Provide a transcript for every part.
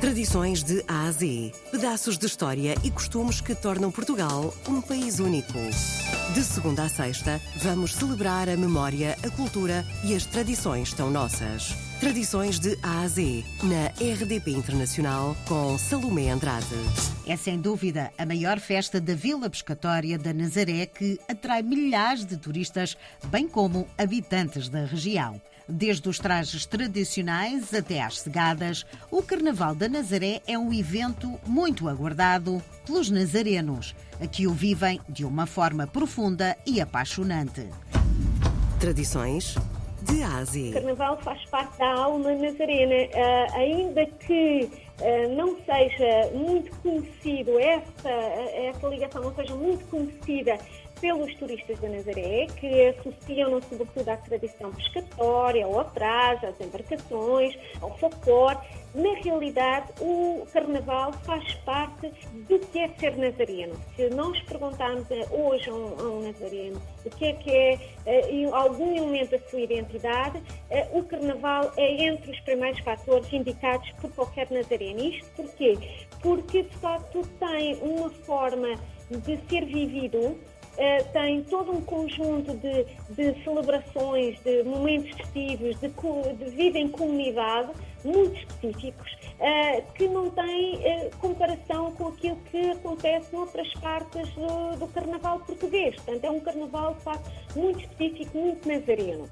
Tradições de A a Z. Pedaços de história e costumes que tornam Portugal um país único. De segunda a sexta, vamos celebrar a memória, a cultura e as tradições tão nossas. Tradições de A a Z, na RDP Internacional, com Salomé Andrade. É sem dúvida a maior festa da Vila Pescatória da Nazaré que atrai milhares de turistas, bem como habitantes da região. Desde os trajes tradicionais até às cegadas, o Carnaval da Nazaré é um evento muito aguardado pelos nazarenos, que o vivem de uma forma profunda e apaixonante. Tradições de Ásia. O Carnaval faz parte da alma nazarena, uh, ainda que uh, não seja muito conhecido, essa, essa ligação não seja muito conhecida pelos turistas da Nazaré, que associam sobretudo à tradição pescatória, ao atraso, às embarcações, ao folclore. Na realidade, o Carnaval faz parte do que é ser nazareno. Se nós perguntarmos hoje a um, a um nazareno o que é que é uh, algum elemento da sua identidade, uh, o Carnaval é entre os primeiros fatores indicados por qualquer nazareno. Isto porquê? Porque, de facto, tem uma forma de ser vivido Uh, tem todo um conjunto de, de celebrações, de momentos festivos, de, de, vida em comunidade muito específicos, uh, que não têm uh, comparação com aquilo que acontece noutras partes do, do carnaval português. Portanto, é um carnaval, de facto, muito específico, muito nazareno.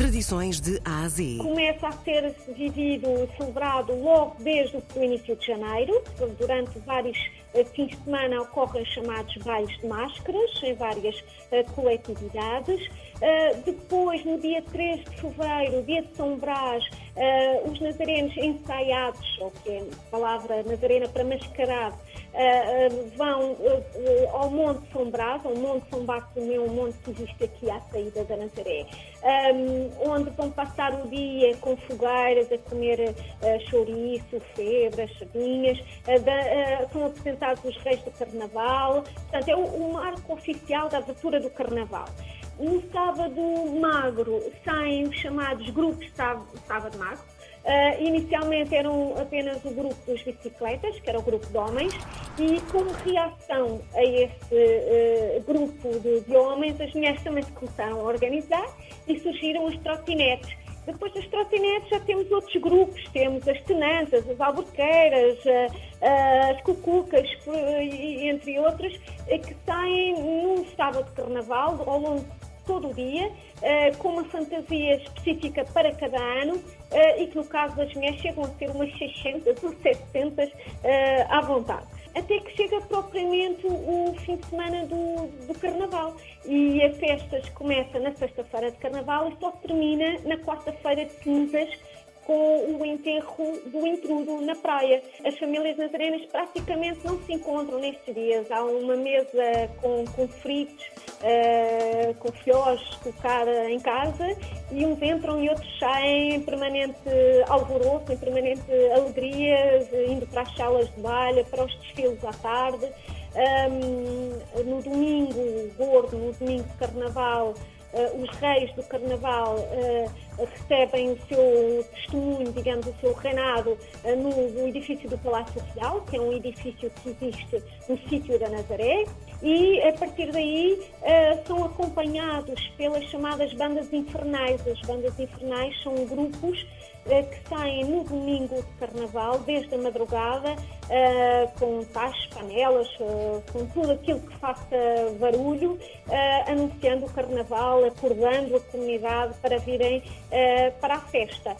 Tradições de A a Z. Começa a ser vivido, celebrado logo desde o início de janeiro, durante vários eh, fins de semana ocorrem chamados bailes de máscaras em várias uh, coletividades. Uh, depois, no dia 3 de fevereiro, dia de São Brás, os nazarenos ensaiados, ou que é a palavra nazarena para mascarado, vão ao Monte São Brás, ao Monte São Bartolomeu, um monte que existe aqui à saída da Nazaré, onde vão passar o dia com fogueiras, a comer chouriço, febras, sardinhas, são apresentados apresentados os reis do Carnaval. Portanto, é o, o marco oficial da abertura do Carnaval. No sábado magro saem os chamados grupos sábado magro. Uh, inicialmente eram apenas o grupo dos bicicletas, que era o grupo de homens, e como reação a esse uh, grupo de, de, homens, as mulheres também se começaram a organizar e surgiram as trotinetes, depois das trotinetes já temos outros grupos, temos as tenanças, as alberqueiras, as cucucas, entre outras, eh, que saem num sábado de carnaval, ao longo de todo o dia, eh, com uma fantasia específica para cada ano eh, e que no caso das mulheres chegam a ser umas 600 ou 700 à vontade até que chega propriamente o fim de semana do, do Carnaval. E a festa começa na sexta-feira de Carnaval e só termina na quarta-feira de cinzas com o enterro do intrudo na praia. As famílias nazarenas praticamente não se encontram nestes dias. Há uma mesa com, com fritos, uh, com fiós colocada em casa e uns entram e outros saem em permanente alvoroço, em permanente alegria, indo para as salas de baile, para os desfiles à tarde. Um, no domingo gordo, no domingo de carnaval, uh, os reis do carnaval uh, recebem o seu testemunho, digamos, o seu reinado uh, no, edifício do Palácio Real, que é um edifício que existe no sítio da Nazaré, e a partir daí são acompanhados pelas chamadas bandas infernais. As bandas infernais são grupos que saem no domingo de carnaval, desde a madrugada, com tachos, panelas, com tudo aquilo que faça barulho, anunciando o carnaval, acordando a comunidade para virem para a festa.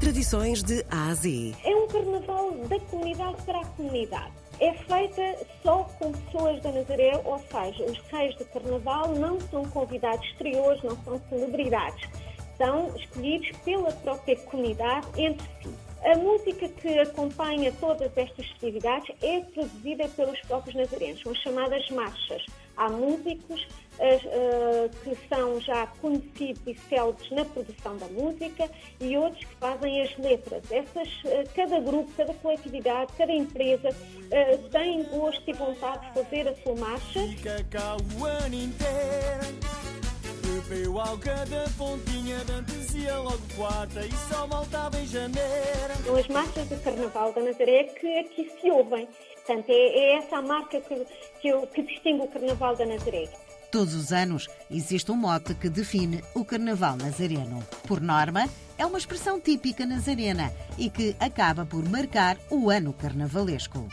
Tradições de A a Z. É um carnaval da comunidade para a comunidade. É feita só com pessoas da Nazaré, ou seja, os reis do carnaval não são convidados exteriores, não são celebridades são escolhidos pela própria comunidade entre si. A música que acompanha todas estas festividades é produzida pelos próprios nazarenos, são chamadas marchas. Há músicos uh, que são já conhecidos e célebres na produção da música e outros que fazem as letras. Essas, uh, cada grupo, cada coletividade, cada empresa uh, tem gosto e vontade de fazer a sua marcha Bebeu alga da pontinha de antesia logo quarta e só voltava em janeiro. São as marchas do Carnaval da Nazaré que aqui se ouvem. Portanto, é, é essa a marca que, que, que distingue o Carnaval da Nazaré. Todos os anos existe um mote que define o Carnaval nazareno. Por norma, é uma expressão típica nazarena e que acaba por marcar o ano carnavalesco.